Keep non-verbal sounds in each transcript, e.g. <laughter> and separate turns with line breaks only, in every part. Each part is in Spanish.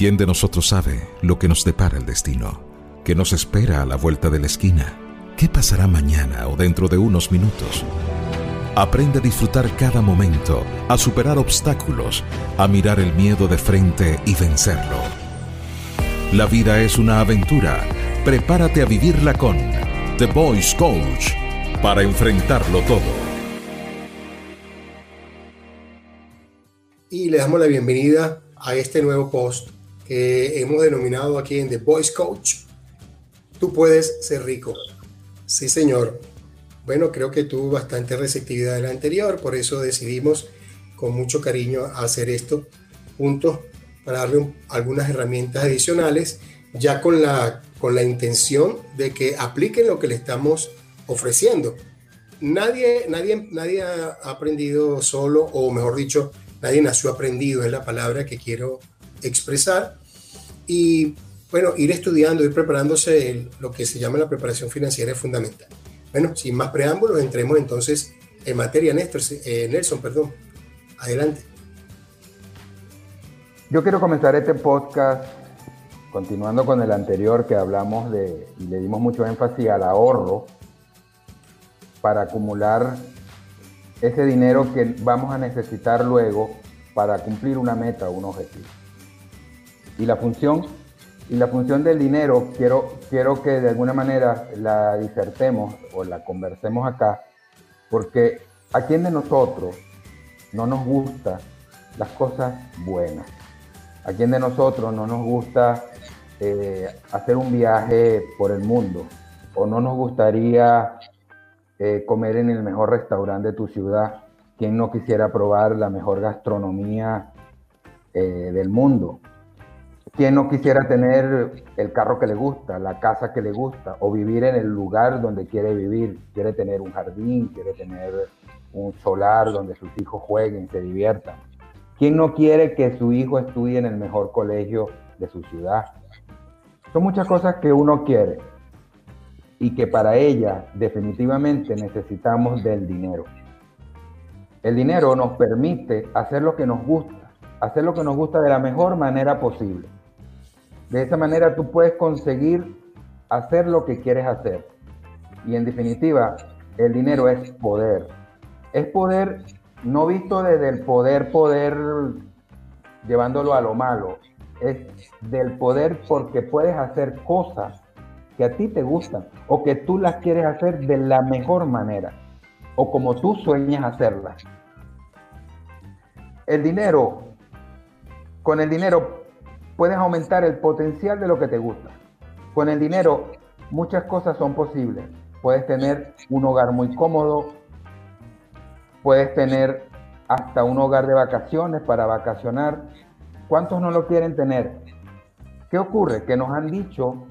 ¿Quién de nosotros sabe lo que nos depara el destino? ¿Qué nos espera a la vuelta de la esquina? ¿Qué pasará mañana o dentro de unos minutos? Aprende a disfrutar cada momento, a superar obstáculos, a mirar el miedo de frente y vencerlo. La vida es una aventura. Prepárate a vivirla con The Voice Coach para enfrentarlo todo.
Y le damos la bienvenida a este nuevo post que hemos denominado aquí en The Voice Coach. Tú puedes ser rico. Sí, señor. Bueno, creo que tuvo bastante receptividad del anterior, por eso decidimos con mucho cariño hacer esto juntos para darle algunas herramientas adicionales, ya con la, con la intención de que apliquen lo que le estamos ofreciendo. Nadie, nadie, nadie ha aprendido solo, o mejor dicho, nadie nació aprendido, es la palabra que quiero expresar y bueno, ir estudiando, ir preparándose, lo que se llama la preparación financiera es fundamental. Bueno, sin más preámbulos, entremos entonces en materia, Néstor, eh, Nelson, perdón. Adelante.
Yo quiero comenzar este podcast continuando con el anterior que hablamos de y le dimos mucho énfasis al ahorro para acumular ese dinero que vamos a necesitar luego para cumplir una meta un objetivo. Y la función, y la función del dinero, quiero, quiero que de alguna manera la disertemos o la conversemos acá, porque a quién de nosotros no nos gusta las cosas buenas. A quién de nosotros no nos gusta eh, hacer un viaje por el mundo o no nos gustaría eh, comer en el mejor restaurante de tu ciudad. ¿Quién no quisiera probar la mejor gastronomía eh, del mundo? ¿Quién no quisiera tener el carro que le gusta, la casa que le gusta, o vivir en el lugar donde quiere vivir? Quiere tener un jardín, quiere tener un solar donde sus hijos jueguen, se diviertan. ¿Quién no quiere que su hijo estudie en el mejor colegio de su ciudad? Son muchas cosas que uno quiere y que para ella definitivamente necesitamos del dinero. El dinero nos permite hacer lo que nos gusta, hacer lo que nos gusta de la mejor manera posible. De esa manera tú puedes conseguir hacer lo que quieres hacer. Y en definitiva, el dinero es poder. Es poder no visto desde el poder, poder llevándolo a lo malo. Es del poder porque puedes hacer cosas que a ti te gustan o que tú las quieres hacer de la mejor manera o como tú sueñas hacerlas. El dinero, con el dinero puedes aumentar el potencial de lo que te gusta. Con el dinero muchas cosas son posibles. Puedes tener un hogar muy cómodo, puedes tener hasta un hogar de vacaciones para vacacionar. ¿Cuántos no lo quieren tener? ¿Qué ocurre? Que nos han dicho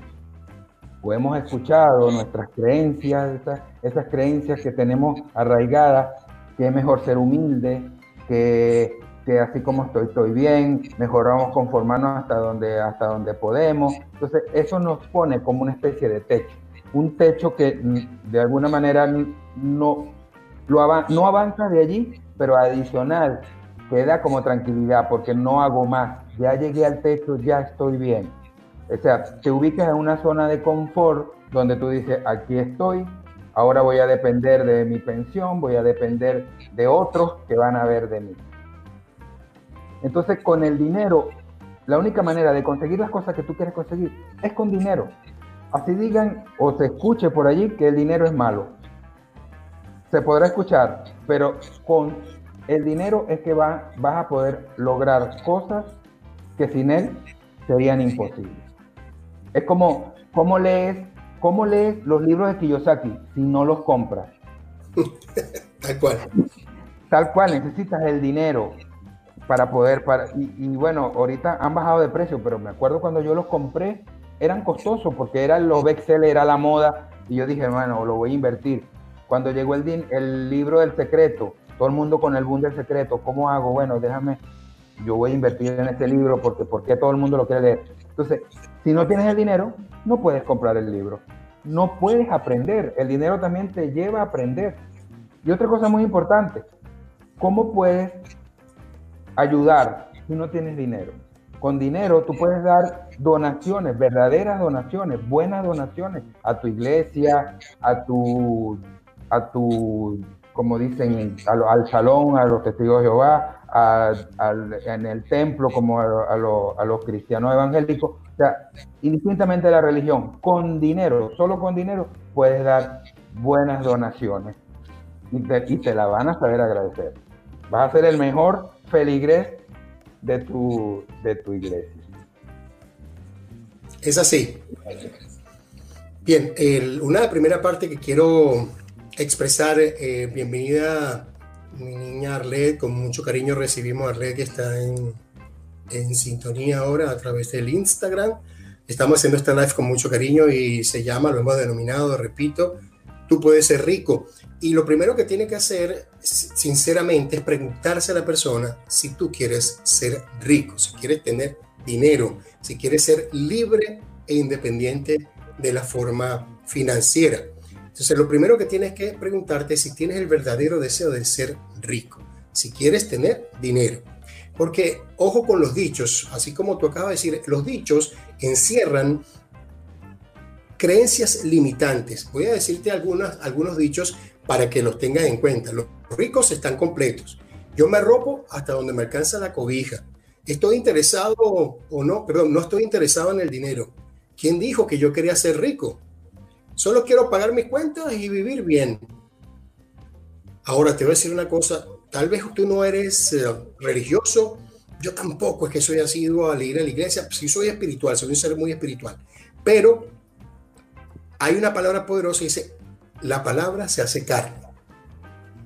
o hemos escuchado nuestras creencias, esas, creencias que tenemos arraigadas, que es mejor ser humilde, que así como estoy, estoy bien, mejoramos conformarnos hasta donde, hasta donde podemos. Entonces, eso nos pone como una especie de techo, un techo que mm, de alguna manera no, lo no avanza de allí, pero adicional, queda como tranquilidad porque no hago más, ya llegué al techo, ya estoy bien. O sea, te ubicas en una zona de confort donde tú dices, aquí estoy, ahora voy a depender de mi pensión, voy a depender de otros que van a ver de mí. Entonces, con el dinero, la única manera de conseguir las cosas que tú quieres conseguir es con dinero. Así digan o se escuche por allí que el dinero es malo. Se podrá escuchar, pero con el dinero es que vas a poder lograr cosas que sin él serían imposibles. Es como, ¿cómo lees, cómo lees los libros de Kiyosaki si no los compras? <laughs>
Tal cual.
Tal cual, necesitas el dinero para poder, para, y, bueno, ahorita han bajado de precio, pero me acuerdo cuando yo los compré, eran costosos porque eran los bestseller, era la moda, y yo dije, bueno, lo voy a invertir. Cuando llegó el, el libro del secreto, todo el mundo con el boom del secreto, ¿cómo hago? Bueno, déjame, yo voy a invertir en este libro porque, porque todo el mundo lo quiere leer. Entonces, si no tienes el dinero, no puedes comprar el libro. No puedes aprender. El dinero también te lleva a aprender. Y otra cosa muy importante, ¿cómo puedes ayudar si no tienes dinero. Con dinero tú puedes dar donaciones, verdaderas donaciones, buenas donaciones a tu iglesia, a tu, a tu como dicen, al, salón, a los testigos de Jehová, en el templo, como a, los cristianos evangélicos. Sea, indistintamente de la religión, con dinero, solo con dinero, puedes dar buenas donaciones y te, y te la van a saber agradecer. Vas a ser el mejor feligrés de tu, de tu iglesia.
Es así. Bien, una primera parte que quiero expresar, eh, bienvenida mi niña Arlet, con mucho cariño recibimos a Arlet que está en, en sintonía ahora a través del Instagram. Estamos haciendo esta live con mucho cariño y se llama, lo hemos denominado, repito, tú puedes ser rico. Y lo primero que tiene que hacer, sinceramente, es preguntarse a la persona si tú quieres ser rico, si quieres tener dinero, si quieres ser libre e independiente de la forma financiera. Entonces, lo primero que tienes que preguntarte es si tienes el verdadero deseo de ser rico, si quieres tener dinero. Porque, ojo con los dichos, así como tú acabas de decir, los dichos encierran creencias limitantes. Voy a decirte algunas, algunos dichos para que los tengas en cuenta. Los ricos están completos. Yo me arropo hasta donde me alcanza la cobija. Estoy interesado o no, perdón, no estoy interesado en el dinero. ¿Quién dijo que yo quería ser rico? Solo quiero pagar mis cuentas y vivir bien. Ahora te voy a decir una cosa, tal vez tú no eres eh, religioso, yo tampoco es que soy asiduo a ir a la iglesia, sí soy espiritual, soy un ser muy espiritual, pero hay una palabra poderosa y dice, la palabra se hace carne.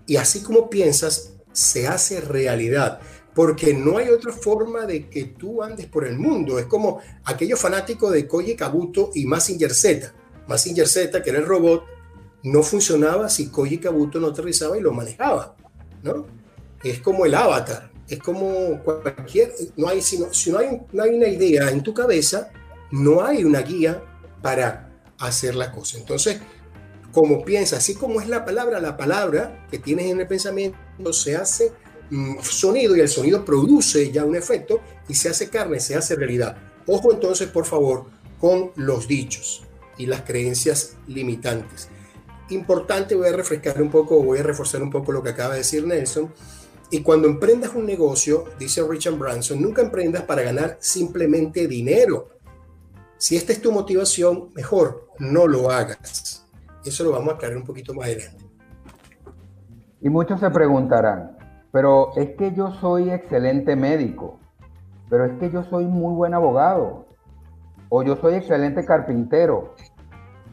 Y así como piensas, se hace realidad. Porque no hay otra forma de que tú andes por el mundo. Es como aquellos fanáticos de Koji Kabuto y Massinger Z. Massinger Z, que era el robot, no funcionaba si Koji Kabuto no aterrizaba y lo manejaba. ¿no? Es como el avatar. Es como cualquier. No hay, sino, si no hay, no hay una idea en tu cabeza, no hay una guía para hacer la cosa. Entonces, como piensa, así como es la palabra, la palabra que tienes en el pensamiento se hace mm, sonido y el sonido produce ya un efecto y se hace carne, se hace realidad. Ojo entonces, por favor, con los dichos y las creencias limitantes. Importante, voy a refrescar un poco, voy a reforzar un poco lo que acaba de decir Nelson. Y cuando emprendas un negocio, dice Richard Branson, nunca emprendas para ganar simplemente dinero. Si esta es tu motivación, mejor no lo hagas. Eso lo vamos a aclarar un poquito más adelante.
Y muchos se preguntarán, pero es que yo soy excelente médico, pero es que yo soy muy buen abogado, o yo soy excelente carpintero,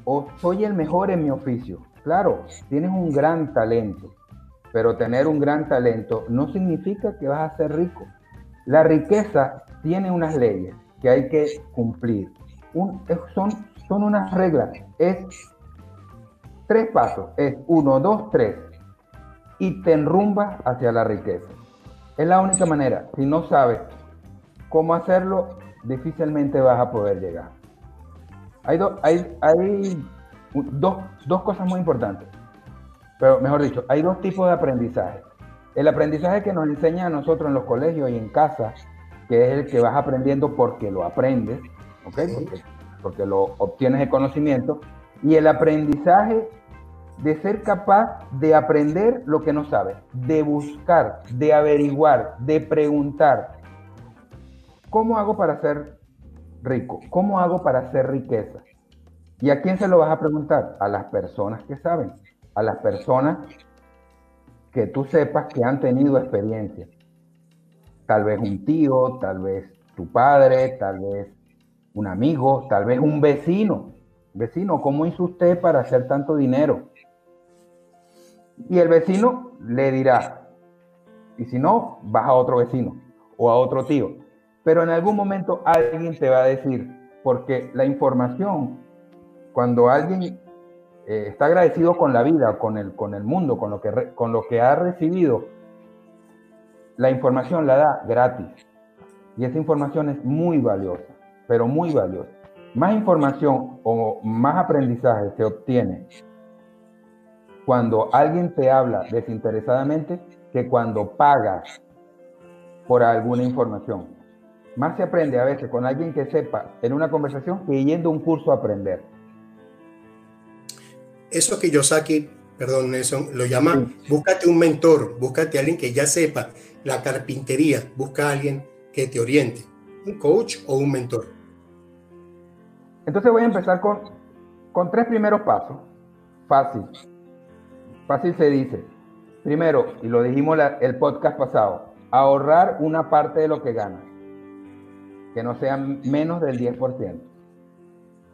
o soy el mejor en mi oficio. Claro, tienes un gran talento, pero tener un gran talento no significa que vas a ser rico. La riqueza tiene unas leyes que hay que cumplir son, son unas reglas. Es tres pasos. Es uno, dos, tres. Y te enrumba hacia la riqueza. Es la única manera. Si no sabes cómo hacerlo, difícilmente vas a poder llegar. Hay, hay, hay dos, dos cosas muy importantes. Pero mejor dicho, hay dos tipos de aprendizaje. El aprendizaje que nos enseña a nosotros en los colegios y en casa, que es el que vas aprendiendo porque lo aprendes, porque, lo obtienes el conocimiento, y el aprendizaje de ser capaz de aprender lo que no sabes, de buscar, de averiguar, de preguntar, ¿cómo hago para ser rico? ¿Cómo hago para hacer riqueza? ¿Y a quién se lo vas a preguntar? A las personas que saben, a las personas que tú sepas que han tenido experiencia. Tal vez un tío, tal vez tu padre, tal vez un amigo, tal vez un vecino. Vecino, ¿cómo hizo usted para hacer tanto dinero? Y el vecino le dirá, y si no, vas a otro vecino o a otro tío. Pero en algún momento alguien te va a decir, porque la información, cuando alguien eh, está agradecido con la vida, con el, con el mundo, con lo, que con lo que ha recibido, la información la da gratis. Y esa información es muy valiosa pero muy valioso. Más información o más aprendizaje se obtiene cuando alguien te habla desinteresadamente que cuando pagas por alguna información. Más se aprende a veces con alguien que sepa en una conversación que yendo a un curso a aprender.
Eso que yo saqué, perdón Nelson, lo llama, búscate un mentor, búscate a alguien que ya sepa la carpintería, busca a alguien que te oriente, un coach o un mentor.
Entonces voy a empezar con, con tres primeros pasos. Fácil. Fácil se dice. Primero, y lo dijimos el podcast pasado, ahorrar una parte de lo que ganas, que no sea menos del 10%.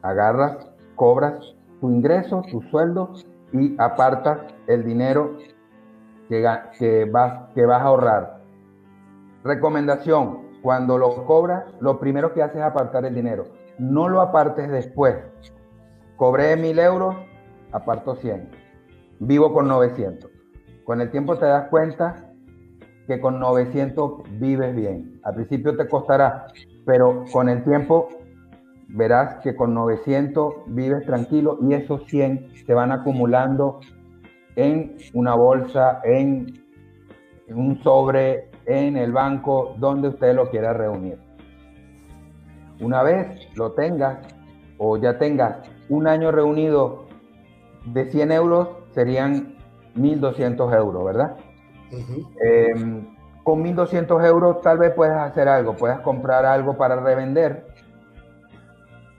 Agarras, cobras tu ingreso, tu sueldo y apartas el dinero que, vas, que vas a ahorrar. Recomendación, cuando lo cobras, lo primero que haces es apartar el dinero. No lo apartes después. Cobré mil euros, aparto 100. Vivo con 900. Con el tiempo te das cuenta que con 900 vives bien. Al principio te costará, pero con el tiempo verás que con 900 vives tranquilo y esos 100 se van acumulando en una bolsa, en, un sobre, en el banco, donde usted lo quiera reunir. Una vez lo tengas o ya tengas un año reunido de 100 euros, serían 1.200 euros, ¿verdad? Em, con 1.200 euros tal vez puedas hacer algo, puedas comprar algo para revender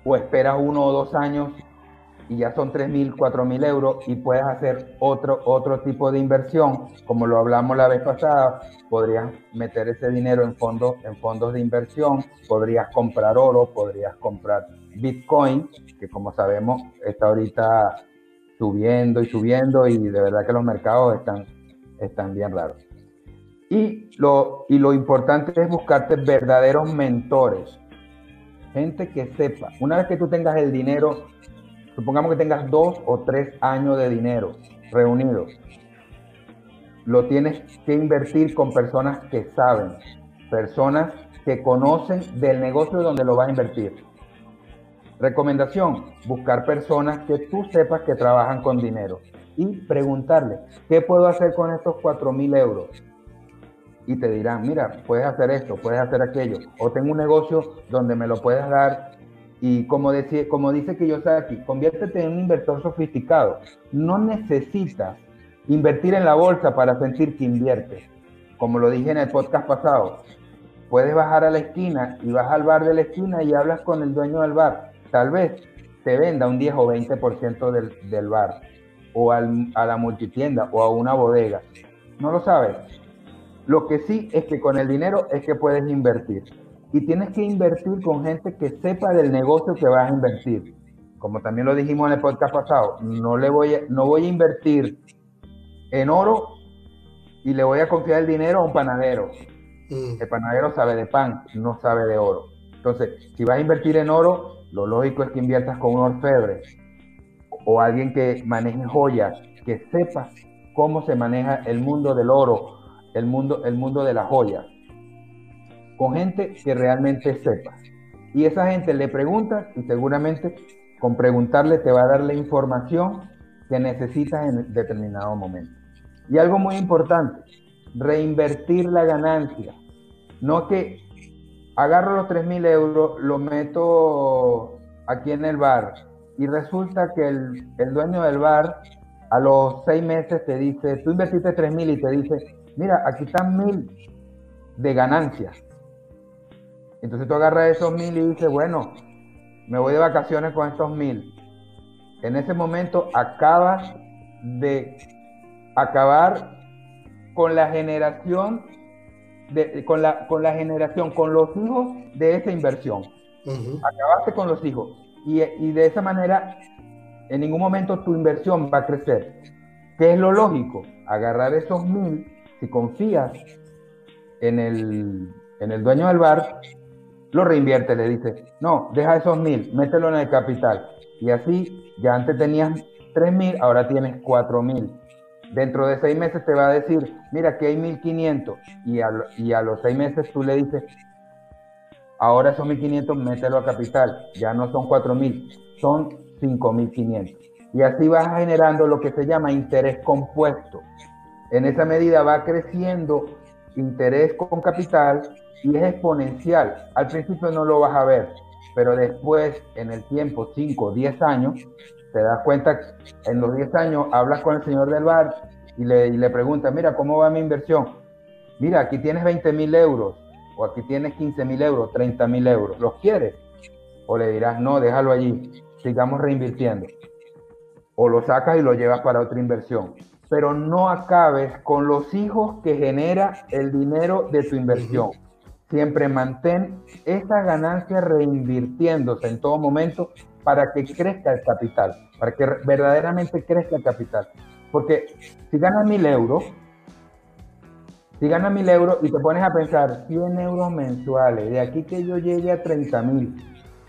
o esperas uno o dos años y ya son 3.000, 4.000 euros y puedes hacer otro, otro tipo de inversión, como lo hablamos la vez pasada, podrías meter ese dinero en fondos, en fondos de inversión, podrías comprar oro, podrías comprar Bitcoin, que como sabemos está ahorita subiendo y subiendo y de verdad que los mercados están, están bien raros. Y lo, y lo importante es buscarte verdaderos mentores, gente que sepa. Una vez que tú tengas el dinero, supongamos que tengas dos o tres años de dinero reunidos, lo tienes que invertir con personas que saben, personas que conocen del negocio donde lo vas a invertir. Recomendación, buscar personas que tú sepas que trabajan con dinero y preguntarle, ¿qué puedo hacer con estos 4 mil euros? Y te dirán, mira, puedes hacer esto, puedes hacer aquello, o tengo un negocio donde me lo puedes dar. Y como, decía, como dice Kiyosaki, conviértete en un inversor sofisticado. No necesitas invertir en la bolsa para sentir que inviertes. Como lo dije en el podcast pasado, puedes bajar a la esquina y vas al bar de la esquina y hablas con el dueño del bar tal vez te venda un 10 o 20% del, del bar o a la multitienda o a una bodega. No lo sabes. Lo que sí es que con el dinero es que puedes invertir. Y tienes que invertir con gente que sepa del negocio que vas a invertir. Como también lo dijimos en el podcast pasado, no, le voy, a, no voy a invertir en oro y le voy a confiar el dinero a un panadero. Mm. El panadero sabe de pan, no sabe de oro. Entonces, si vas a invertir en oro, lo lógico es que inviertas con un orfebre o alguien que maneje joyas, que sepa cómo se maneja el mundo del oro, el mundo, el mundo de las joyas, con gente que realmente sepa. Y esa gente le pregunta y seguramente con preguntarle te va a dar la información que necesitas en determinado momento. Y algo muy importante, reinvertir la ganancia. No que agarro los 3.000 euros, lo meto aquí en el bar y resulta que el, dueño del bar a los seis meses te dice, tú invertiste 3.000 y te dice, mira, aquí están 1.000 de ganancias. Entonces tú agarras esos 1.000 y dices, bueno, me voy de vacaciones con estos 1.000. En ese momento acabas de acabar con la generación con, la, con la generación, con los hijos de esa inversión. Acabaste con los hijos. Y, y, de esa manera, en ningún momento tu inversión va a crecer. ¿Qué es lo lógico? Agarrar esos mil, si confías en el, en el dueño del bar, lo reinvierte, le dice, no, deja esos mil, mételo en el capital. Y así, ya antes tenías tres mil, ahora tienes cuatro mil. Dentro de seis meses te va a decir, mira, que hay 1500 y a, y a los seis meses tú le dices, ahora son 1500, mételo a capital, ya no son 4000, son 5500. Y así vas generando lo que se llama interés compuesto. En esa medida va creciendo interés con capital y es exponencial. Al principio no lo vas a ver, pero después, en el tiempo, 5, 10 años, te das cuenta, en los 10 años hablas con el señor del bar y le, y le preguntas, mira, ¿cómo va mi inversión? Mira, aquí tienes 20 mil euros, o aquí tienes 15 mil euros, 30 mil euros, ¿los quieres? O le dirás, no, déjalo allí, sigamos reinvirtiendo. O lo sacas y lo llevas para otra inversión. Pero no acabes con los hijos que genera el dinero de tu inversión. Siempre mantén esa ganancia reinvirtiéndose en todo momento para que crezca el capital, para que verdaderamente crezca el capital. Porque si ganas mil euros, si ganas mil euros y te pones a pensar 100 euros mensuales, de aquí que yo llegue a 30 mil,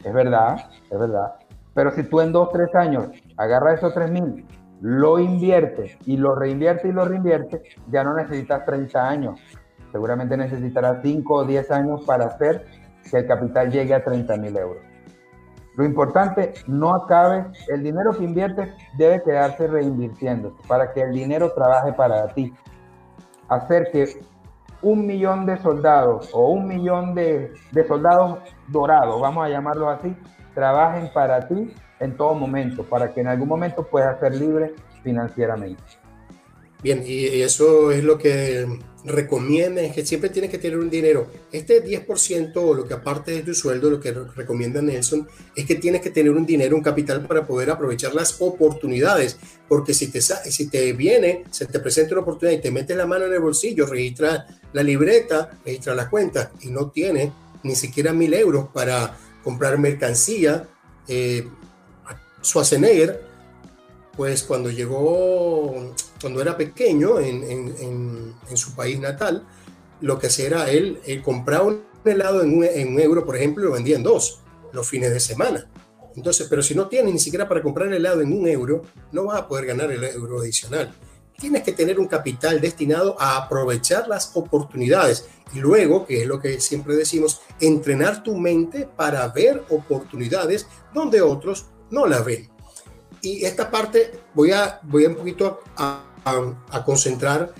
es verdad, es verdad. Pero si tú en dos, tres años agarras esos 3 mil, lo inviertes y lo reinviertes y lo reinviertes, ya no necesitas 30 años. Seguramente necesitarás 5 o 10 años para hacer que el capital llegue a 30 mil euros. Lo importante, no acabe, el dinero que inviertes debe quedarse reinvirtiendo para que el dinero trabaje para ti. Hacer que un millón de soldados o un millón de, de soldados dorados, vamos a llamarlo así, trabajen para ti en todo momento, para que en algún momento puedas ser libre financieramente.
Bien, y eso es lo que recomiendan, que siempre tienes que tener un dinero. Este 10% o lo que aparte de tu sueldo, lo que recomienda Nelson, es que tienes que tener un dinero, un capital para poder aprovechar las oportunidades. Porque si te, si te viene, se te presenta una oportunidad y te metes la mano en el bolsillo, registra la libreta, registra la cuenta y no tiene ni siquiera mil euros para comprar mercancía, eh, Schwarzenegger, pues cuando llegó cuando era pequeño en, su país natal, lo que hacía era él, compraba un helado en un, euro, por ejemplo, y lo vendía en dos los fines de semana. Entonces, pero si no tienes ni siquiera para comprar el helado en un euro, no vas a poder ganar el euro adicional. Tienes que tener un capital destinado a aprovechar las oportunidades y luego, que es lo que siempre decimos, entrenar tu mente para ver oportunidades donde otros no las ven. Y esta parte voy a, voy un poquito a, concentrar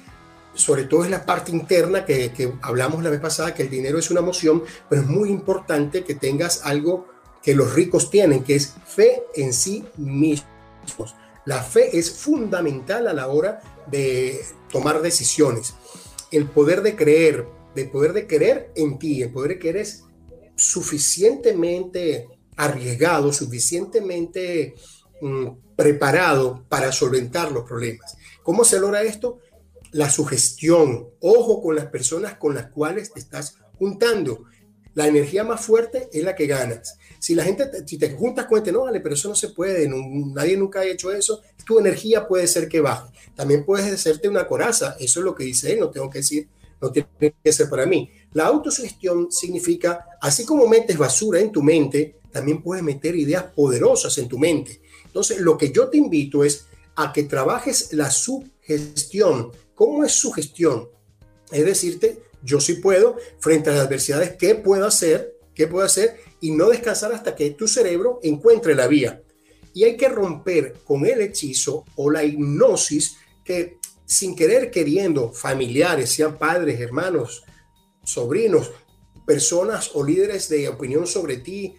sobre todo en la parte interna que, hablamos la vez pasada, que el dinero es una emoción, pero es muy importante que tengas algo que los ricos tienen, que es fe en sí mismos. La fe es fundamental a la hora de tomar decisiones. El poder de creer, el poder de creer en ti, el poder de que eres suficientemente arriesgado, suficientemente preparado para solventar los problemas. ¿Cómo se logra esto? La sugestión. Ojo con las personas con las cuales te estás juntando. La energía más fuerte es la que ganas. Si la gente, si te juntas con este, no, vale, pero eso no se puede, nadie nunca ha hecho eso, tu energía puede ser que baje. También puedes hacerte una coraza, eso es lo que dice él, no tengo que decir, no tiene que ser para mí. La autosugestión significa, así como metes basura en tu mente, también puedes meter ideas poderosas en tu mente. Entonces, lo que yo te invito es a que trabajes la sugestión. ¿Cómo es sugestión? Es decirte, yo sí puedo, frente a las adversidades, ¿qué puedo hacer? ¿Qué puedo hacer? Y no descansar hasta que tu cerebro encuentre la vía. Y hay que romper con el hechizo o la hipnosis que sin querer queriendo, familiares, sean padres, hermanos, sobrinos, personas o líderes de opinión sobre ti,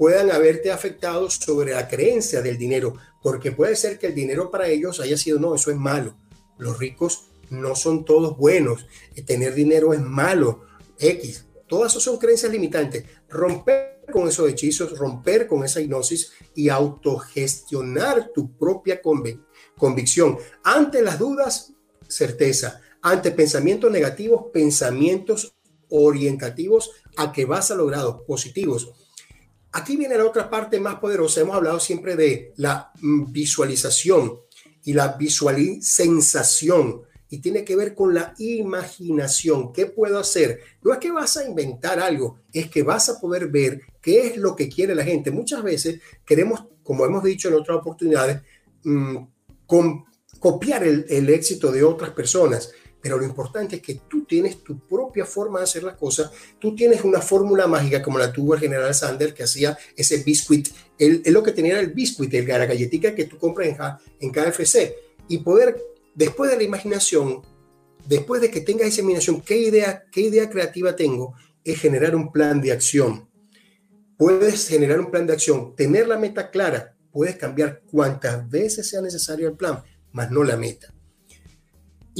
puedan haberte afectado sobre la creencia del dinero porque puede ser que el dinero para ellos haya sido, no, eso es malo. Los ricos no son todos buenos. Tener dinero es malo. X. Todas esas son creencias limitantes. Romper con esos hechizos, romper con esa hipnosis y autogestionar tu propia convicción. Ante las dudas, certeza. Ante pensamientos negativos, pensamientos orientativos a que vas a lograr positivos. Aquí viene la otra parte más poderosa. Hemos hablado siempre de la visualización y la visualización y tiene que ver con la imaginación. ¿Qué puedo hacer? No es que vas a inventar algo, es que vas a poder ver qué es lo que quiere la gente. Muchas veces queremos, como hemos dicho en otras oportunidades, mm, copiar el éxito de otras personas pero lo importante es que tú tienes tu propia forma de hacer las cosas, tú tienes una fórmula mágica como la tuvo el general Sanders que hacía ese biscuit, él, lo que tenía el biscuit, el, la galletita que tú compras en, en KFC, y poder, después de la imaginación, después de que tengas esa imaginación, ¿qué idea, qué idea creativa tengo? es generar un plan de acción. Puedes generar un plan de acción, tener la meta clara, puedes cambiar cuantas veces sea necesario el plan, más no la meta.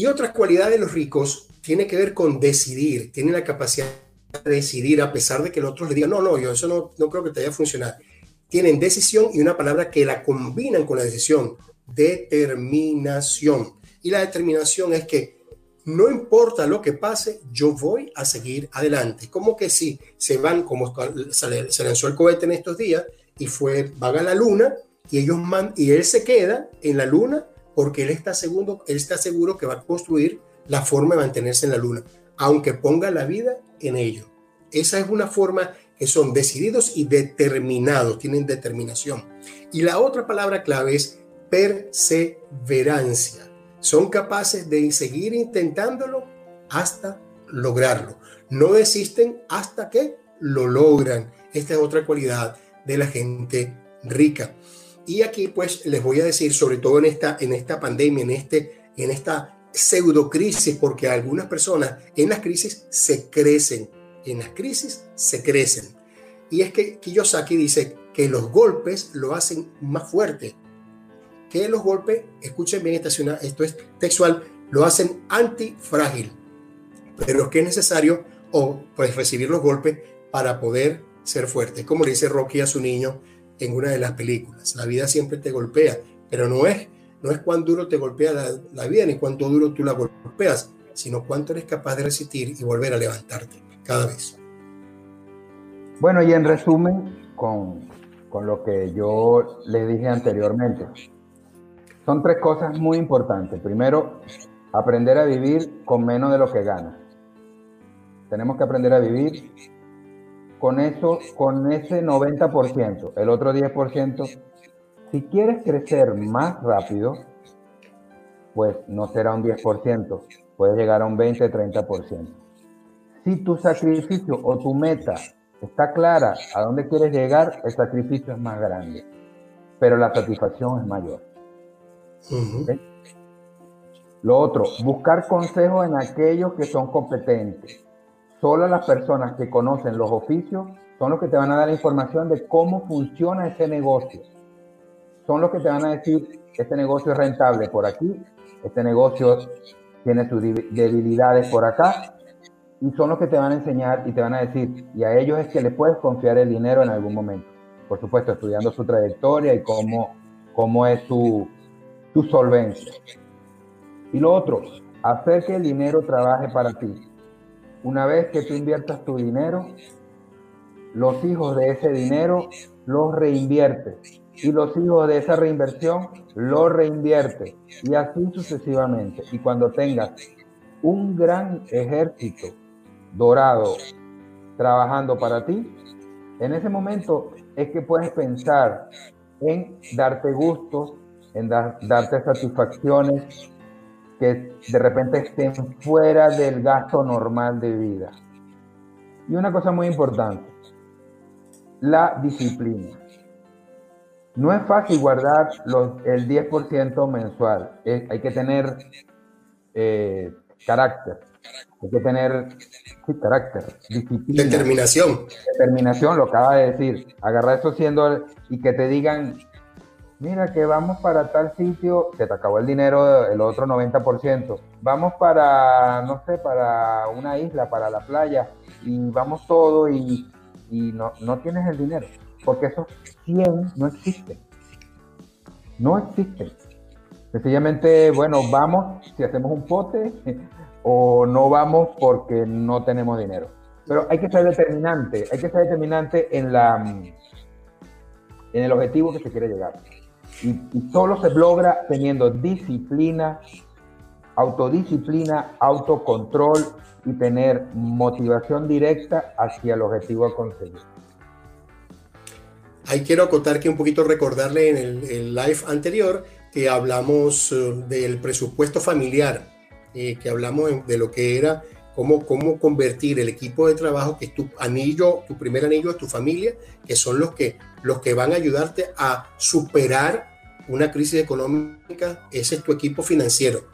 Y otra cualidad de los ricos tiene que ver con decidir, tienen la capacidad de decidir a pesar de que el otro le diga, no, no, yo eso no, no creo que te vaya a funcionar. Tienen decisión y una palabra que la combinan con la decisión, determinación. Y la determinación es que no importa lo que pase, yo voy a seguir adelante. Como que si se van, como se lanzó el cohete en estos días y fue, van a la luna y, ellos man, y él se queda en la luna porque él está, seguro, él está seguro que va a construir la forma de mantenerse en la luna, aunque ponga la vida en ello. Esa es una forma que son decididos y determinados, tienen determinación. Y la otra palabra clave es perseverancia son capaces de seguir intentándolo hasta lograrlo. No desisten hasta que lo logran. Esta es otra cualidad de la gente rica. Y aquí pues les voy a decir, sobre todo en esta, en esta pandemia, en, este, en esta pseudo crisis, porque algunas personas en las crisis se crecen, en las crisis se crecen. Y es que Kiyosaki dice que los golpes lo hacen más fuerte, que los golpes, escuchen bien, esto es textual, lo hacen antifrágil, pero es que es necesario o pues recibir los golpes para poder ser fuerte. Como dice Rocky a su niño en una de las películas, la vida siempre te golpea, pero no es, no es cuán duro te golpea la, la vida ni cuánto duro tú la golpeas, sino cuánto eres capaz de resistir y volver a levantarte cada vez.
Bueno, y en resumen, con, con lo que yo les dije anteriormente, son tres cosas muy importantes. Primero, aprender a vivir con menos de lo que ganas. Tenemos que aprender a vivir con eso, con ese 90%, el otro 10%. Si quieres crecer más rápido, pues no será un 10%, puedes llegar a un 20, 30%. Si tu sacrificio o tu meta está clara a dónde quieres llegar, el sacrificio es más grande, pero la satisfacción es mayor. Lo otro, buscar consejos en aquellos que son competentes. Solo las personas que conocen los oficios son los que te van a dar información de cómo funciona ese negocio. Son los que te van a decir, este negocio es rentable por aquí, este negocio tiene sus debilidades por acá, y son los que te van a enseñar y te van a decir, y a ellos es que le puedes confiar el dinero en algún momento. Por supuesto, estudiando su trayectoria y cómo, cómo es su, tu solvencia. Y lo otro, hacer que el dinero trabaje para ti. Una vez que tú inviertas tu dinero, los hijos de ese dinero los reinviertes. Y los hijos de esa reinversión los reinviertes. Y así sucesivamente. Y cuando tengas un gran ejército dorado trabajando para ti, en ese momento es que puedes pensar en darte gustos, en darte satisfacciones que de repente estén fuera del gasto normal de vida. Y una cosa muy importante, la disciplina. No es fácil guardar los, el 10% mensual. hay que tener eh, carácter. Hay que tener carácter, disciplina.
Determinación.
Determinación, lo acaba de decir. Agarrar eso siendo y que te digan, mira que vamos para tal sitio, se te acabó el dinero, el otro 90%, vamos para, no sé, para una isla, para la playa, y vamos todo y, no, no, tienes el dinero, porque esos 100 no existen. No existen. Sencillamente, bueno, vamos si hacemos un pote <laughs> o no vamos porque no tenemos dinero. Pero hay que ser determinante, hay que ser determinante en la en el objetivo que se quiere llegar. Y, solo se logra teniendo disciplina, autodisciplina, autocontrol y tener motivación directa hacia el objetivo a conseguir.
Ahí quiero acotar que un poquito recordarle en el, live anterior que hablamos eh, del presupuesto familiar, eh, que hablamos de lo que era cómo, cómo convertir el equipo de trabajo, que es tu anillo, tu primer anillo es tu familia, que son los que, los que van a ayudarte a superar una crisis económica, ese es tu equipo financiero.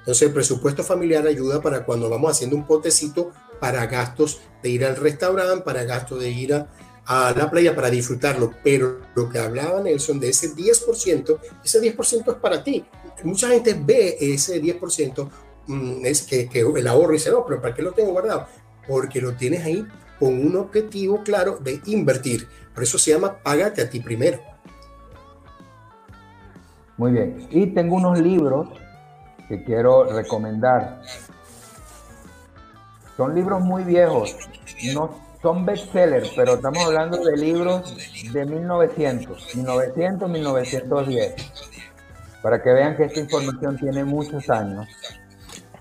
Entonces el presupuesto familiar ayuda para cuando vamos haciendo un potecito, para gastos de ir al restaurante, para gastos de ir a, a la playa para disfrutarlo, pero lo que hablaba Nelson de ese 10%, ese 10% es para ti. Mucha gente ve ese 10%, mm, es que, que, el ahorro y dice, no, pero ¿para qué lo tengo guardado? Porque lo tienes ahí con un objetivo claro de invertir. Por eso se llama Págate a ti primero.
Muy bien. Y tengo unos libros que quiero recomendar. Son libros muy viejos, no son bestsellers, pero estamos hablando de libros de 1900, 1900, 1910, para que vean que esta información tiene muchos años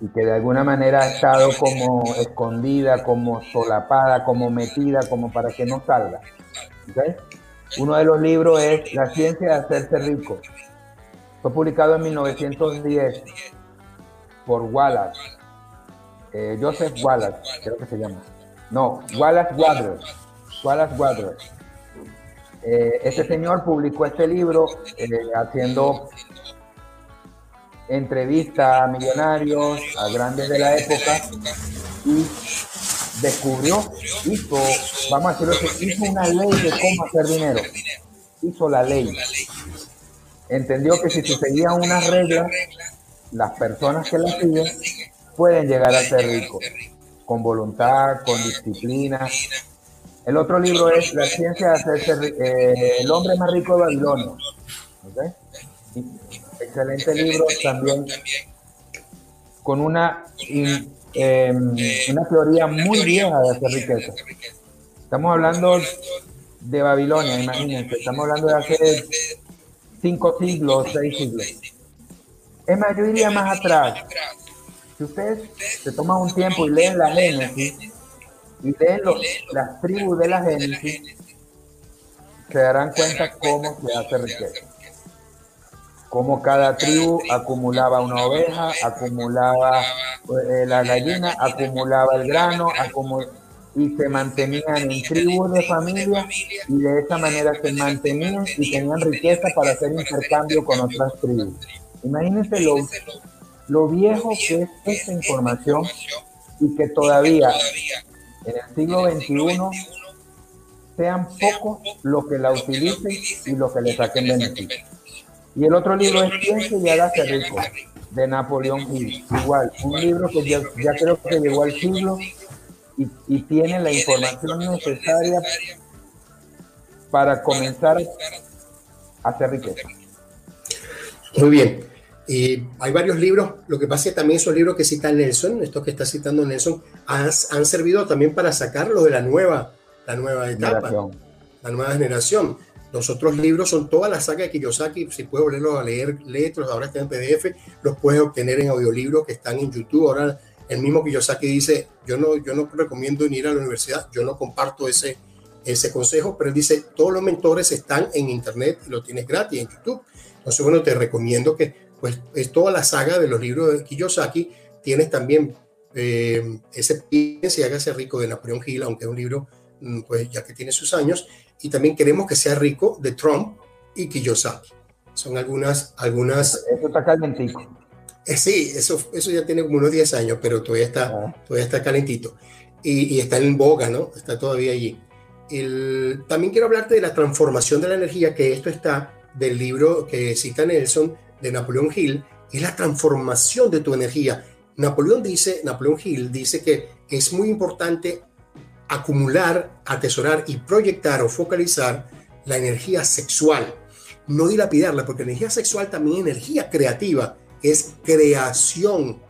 y que de alguna manera ha estado como escondida, como solapada, como metida, como para que no salga. Uno de los libros es La ciencia de hacerse rico. Fue publicado en 1910 por Wallace, eh, Joseph Wallace, creo que se llama. No, Wallace Waters. Wallace Waters. Eh, este señor publicó este libro eh, haciendo entrevistas a millonarios, a grandes de la época, y descubrió, hizo, vamos a decirlo así, hizo una ley de cómo hacer dinero. Hizo la ley. Entendió que si se seguían unas reglas, las personas que la siguen pueden llegar a ser ricos con voluntad, con disciplina. El otro libro es La ciencia de hacerse eh, el hombre más rico de Babilonia. Excelente libro también con una, em, una teoría muy vieja de hacer riqueza. Estamos hablando de Babilonia, imagínense, estamos hablando de hace cinco siglos, seis siglos. Es más, yo iría más atrás. Si ustedes se toman un tiempo y leen la Génesis y leen las tribus de la Génesis, se darán cuenta cómo se hace riqueza. Cómo cada tribu acumulaba una oveja, acumulaba eh, la gallina, acumulaba el grano, y se mantenían en tribus de familia y de esa manera se mantenían y tenían riqueza para hacer intercambio con otras tribus. Imagínense lo lo viejo que es esta información y que todavía en el siglo XXI sean pocos los que la utilicen y los que le saquen beneficio. Y el otro libro es Piense y hágase rico, de Napoleón Hill. Igual, un libro que ya, creo que llegó al siglo y, y tiene la información necesaria para comenzar a hacer riqueza.
Muy bien. Y hay varios libros, lo que pasa es que también esos libros que cita Nelson, estos que está citando Nelson, han, han servido también para sacarlo de la nueva, la nueva etapa, la nueva generación. Los otros libros son toda la saga de Kiyosaki, si puedes volverlos a leer, léelos, ahora están en PDF, los puedes obtener en audiolibros que están en YouTube. Ahora el mismo Kiyosaki dice, yo no, yo no recomiendo ir a la universidad, yo no comparto ese, ese consejo, pero él dice, todos los mentores están en Internet y lo tienes gratis en YouTube. Entonces, bueno, te recomiendo que pues es toda la saga de los libros de Kiyosaki. Tienes también eh, ese Piense y hágase rico de Napoleón Hill, aunque es un libro pues ya que tiene sus años. Y también queremos que sea rico de Trump y Kiyosaki. Son algunas... algunas
eso está calentito.
Eh, sí, eso, eso ya tiene como unos 10 años, pero todavía está, ah. todavía está calentito. Y, y, está en boga, ¿no? Está todavía allí. El, también quiero hablarte de la transformación de la energía, que esto está del libro que cita Nelson, de Napoleón Hill es la transformación de tu energía. Napoleón dice, Napoleón Hill dice que es muy importante acumular, atesorar y proyectar o focalizar la energía sexual, no dilapidarla, porque energía sexual también es energía creativa, es creación,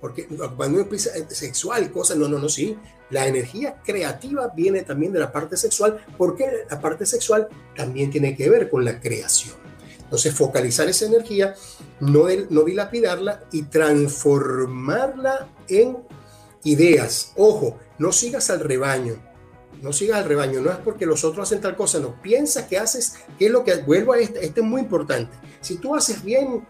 porque cuando uno eh, sexual, cosas, no, no, no, sí, la energía creativa viene también de la parte sexual, porque la parte sexual también tiene que ver con la creación. Entonces, focalizar esa energía, no, no dilapidarla y transformarla en ideas. Ojo, no sigas al rebaño. No sigas al rebaño. No es porque los otros hacen tal cosa. No, piensa que haces, qué es lo que... Vuelvo a este, este es muy importante. Si tú haces bien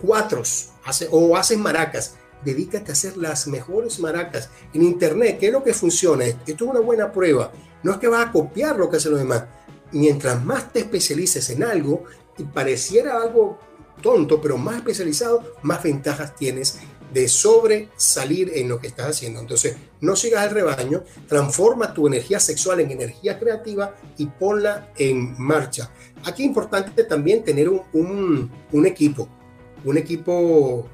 cuatros hace, o haces maracas, dedícate a hacer las mejores maracas. En Internet, ¿qué es lo que funciona? Esto es una buena prueba. No es que vas a copiar lo que hacen los demás. Mientras más te especialices en algo, y pareciera algo tonto, pero más especializado, más ventajas tienes de sobresalir en lo que estás haciendo. Entonces, no sigas el rebaño, transforma tu energía sexual en energía creativa y ponla en marcha. Aquí es importante también tener un, un equipo, un equipo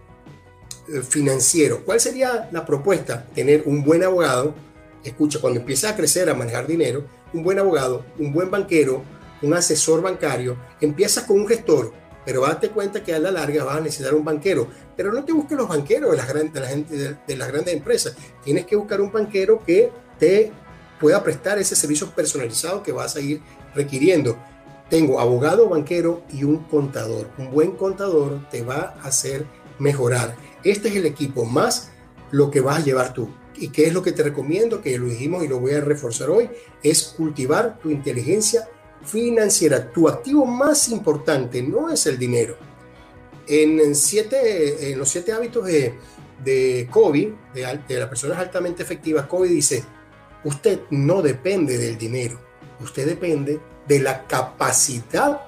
eh, financiero. ¿Cuál sería la propuesta? Tener un buen abogado. Escucha, cuando empiezas a crecer, a manejar dinero, un buen abogado, un buen banquero, un asesor bancario, empiezas con un gestor, pero date cuenta que a la larga vas a necesitar un banquero. Pero no te busques los banqueros de las, grandes, de, la gente, de, las grandes empresas. Tienes que buscar un banquero que te pueda prestar ese servicio personalizado que vas a ir requiriendo. Tengo abogado, banquero y un contador. Un buen contador te va a hacer mejorar. Este es el equipo más lo que vas a llevar tú. ¿Y qué es lo que te recomiendo? Que lo dijimos y lo voy a reforzar hoy, es cultivar tu inteligencia financiera. Tu activo más importante no es el dinero. En, siete, en los siete hábitos de, de de, las personas altamente efectivas, COVID dice, usted no depende del dinero, usted depende de la capacidad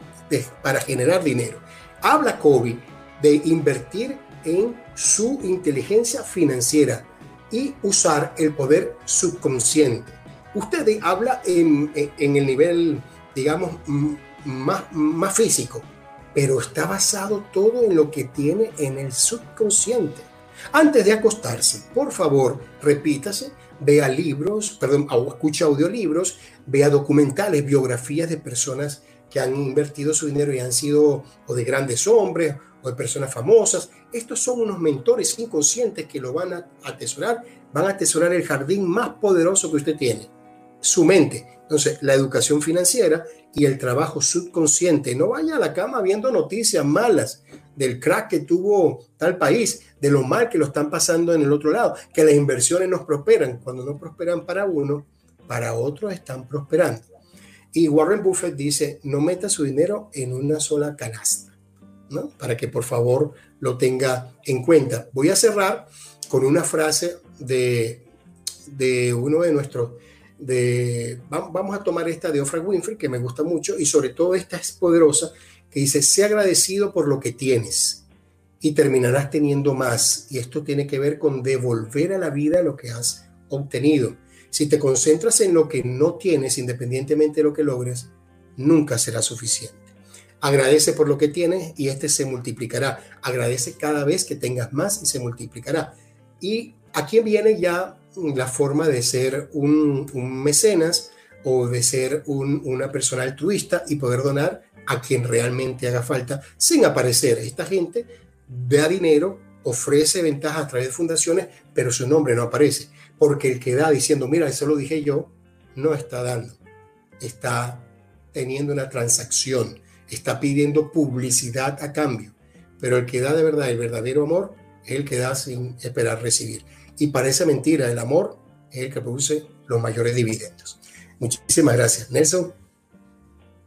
para generar dinero. Habla COVID de invertir en su inteligencia financiera y usar el poder subconsciente. Usted habla en, en el nivel digamos, más, más físico, pero está basado todo en lo que tiene en el subconsciente. Antes de acostarse, por favor, repítase, vea libros, perdón, escucha audiolibros, vea documentales, biografías de personas que han invertido su dinero y han sido o de grandes hombres o de personas famosas. Estos son unos mentores inconscientes que lo van a atesorar, van a atesorar el jardín más poderoso que usted tiene, su mente. Entonces, la educación financiera y el trabajo subconsciente. No vaya a la cama viendo noticias malas del crack que tuvo tal país, de lo mal que lo están pasando en el otro lado, que las inversiones no prosperan. Cuando no prosperan para uno, para otros están prosperando. Y Warren Buffett dice, no meta su dinero en una sola canasta, ¿no? Para que por favor lo tenga en cuenta. Voy a cerrar con una frase de, de uno de nuestros de, vamos a tomar esta de Oprah Winfrey, que me gusta mucho, y sobre todo esta es poderosa, que dice, sé agradecido por lo que tienes y terminarás teniendo más. Y esto tiene que ver con devolver a la vida lo que has obtenido. Si te concentras en lo que no tienes, independientemente de lo que logres, nunca será suficiente. Agradece por lo que tienes y este se multiplicará. Agradece cada vez que tengas más y se multiplicará. Y aquí viene ya la forma de ser un, mecenas o de ser una persona altruista y poder donar a quien realmente haga falta sin aparecer. Esta gente da dinero, ofrece ventajas a través de fundaciones, pero su nombre no aparece. Porque el que da diciendo, mira, eso lo dije yo, no está dando. Está teniendo una transacción, está pidiendo publicidad a cambio. Pero el que da de verdad, el verdadero amor, es el que da sin esperar recibir. Y parece mentira, el amor es el que produce los mayores dividendos. Muchísimas gracias. Nelson.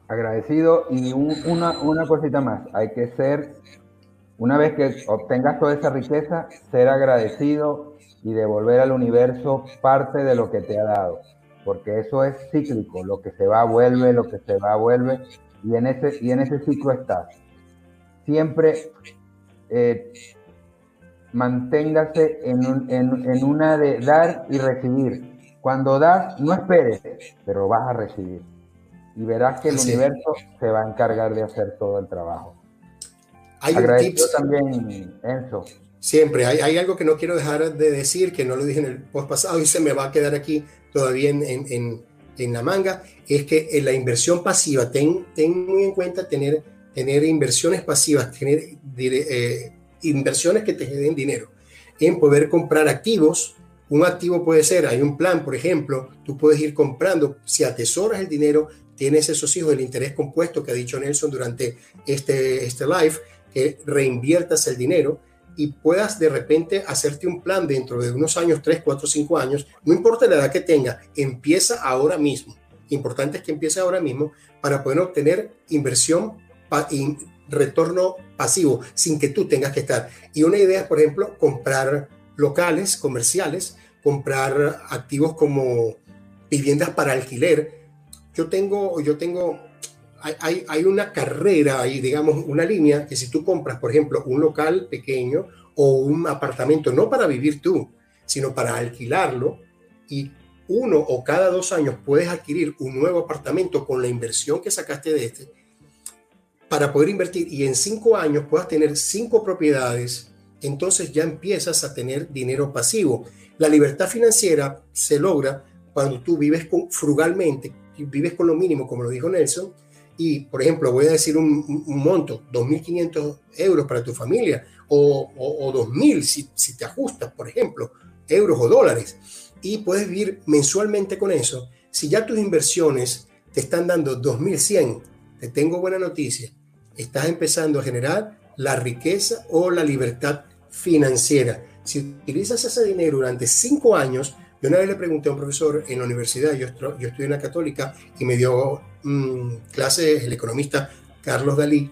Agradecido y una, una cosita más, hay que ser, una vez que obtengas toda esa riqueza, ser agradecido y devolver al universo parte de lo que te ha dado, porque eso es cíclico, lo que se va vuelve, lo que se va vuelve, y en ese, y en ese ciclo estás. Siempre eh, manténgase en, en, una de dar y recibir. Cuando das, no esperes, pero vas a recibir. Y verás que el universo se va a encargar de hacer todo el trabajo.
Hay un tips, también, Enzo. Siempre, hay, hay, algo que no quiero dejar de decir, que no lo dije en el post pasado y se me va a quedar aquí todavía en, en, en la manga, es que en la inversión pasiva, ten, ten muy en cuenta tener, tener inversiones pasivas, tener eh, inversiones que te den dinero, en poder comprar activos. Un activo puede ser, hay un plan, por ejemplo, tú puedes ir comprando, si atesoras el dinero, tienes esos hijos del interés compuesto que ha dicho Nelson durante este, este live, que reinviertas el dinero y puedas de repente hacerte un plan dentro de unos años, 3, 4, 5 años, no importa la edad que tenga, empieza ahora mismo. Importante es que empiece ahora mismo para poder obtener inversión retorno pasivo sin que tú tengas que estar. Y una idea es, por ejemplo, comprar locales comerciales, comprar activos como viviendas para alquiler. Yo tengo, yo tengo, hay, hay una carrera ahí, digamos, una línea que si tú compras, por ejemplo, un local pequeño o un apartamento, no para vivir tú, sino para alquilarlo y uno o cada dos años puedes adquirir un nuevo apartamento con la inversión que sacaste de este para poder invertir y en cinco años puedas tener cinco propiedades, entonces ya empiezas a tener dinero pasivo. La libertad financiera se logra cuando tú vives con, frugalmente, vives con lo mínimo, como lo dijo Nelson, y, por ejemplo, voy a decir un, monto, 2.500 euros para tu familia, o, o, 2.000 si, si te ajustas, por ejemplo, euros o dólares, y puedes vivir mensualmente con eso. Si ya tus inversiones te están dando 2.100, te tengo buena noticia, estás empezando a generar la riqueza o la libertad financiera. Si utilizas ese dinero durante cinco años, yo una vez le pregunté a un profesor en la universidad, yo, yo estudié en la católica y me dio mm, clases el economista Carlos Dalí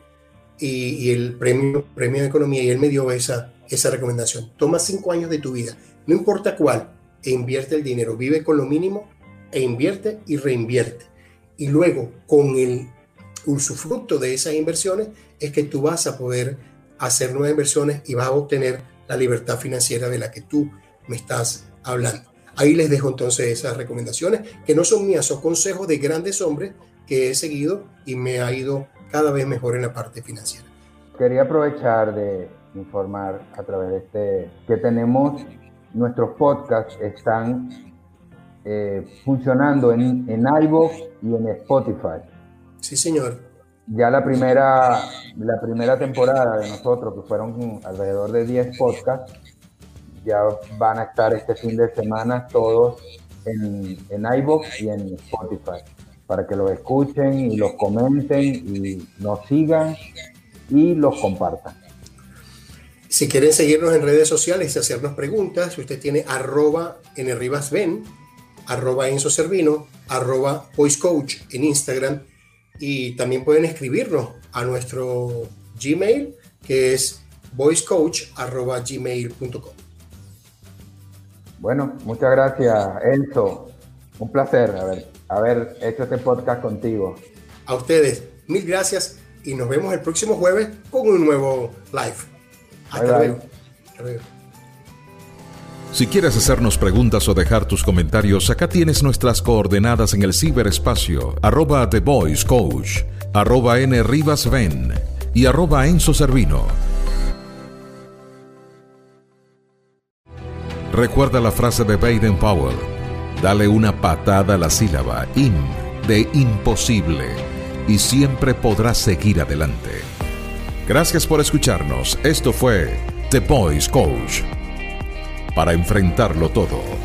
y, el premio, premio de economía y él me dio esa, esa recomendación. Toma cinco años de tu vida, no importa cuál, e invierte el dinero, vive con lo mínimo e invierte y reinvierte. Y luego con el usufructo de esas inversiones es que tú vas a poder hacer nuevas inversiones y vas a obtener la libertad financiera de la que tú me estás hablando. Ahí les dejo entonces esas recomendaciones, que no son mías, son consejos de grandes hombres que he seguido y me ha ido cada vez mejor en la parte financiera.
Quería aprovechar de informar a través de este que tenemos nuestros podcasts están eh, funcionando en, en iVoox y en Spotify.
Sí, señor.
Ya la primera, la primera temporada de nosotros, que fueron alrededor de 10 podcasts, ya van a estar este fin de semana todos en, en iVoox y en Spotify para que los escuchen y los comenten y nos sigan y los compartan.
Si quieren seguirnos en redes sociales y hacernos preguntas, si usted tiene arroba nribasben, arroba enzo servino, arroba voicecoach en Instagram y también pueden escribirnos a nuestro Gmail que es voicecoach arroba gmail.com.
Bueno, muchas gracias, Enzo. Un placer haber, haber hecho este podcast contigo.
A ustedes, mil gracias y nos vemos el próximo jueves con un nuevo live. Hasta luego.
Si quieres hacernos preguntas o dejar tus comentarios, acá tienes nuestras coordenadas en el ciberespacio, arroba The Voice Coach, arroba N Rivas y arroba Enzo Servino. Recuerda la frase de Baden Powell. Dale una patada a la sílaba in de imposible y siempre podrás seguir adelante. Gracias por escucharnos. Esto fue The Boys Coach. Para enfrentarlo todo.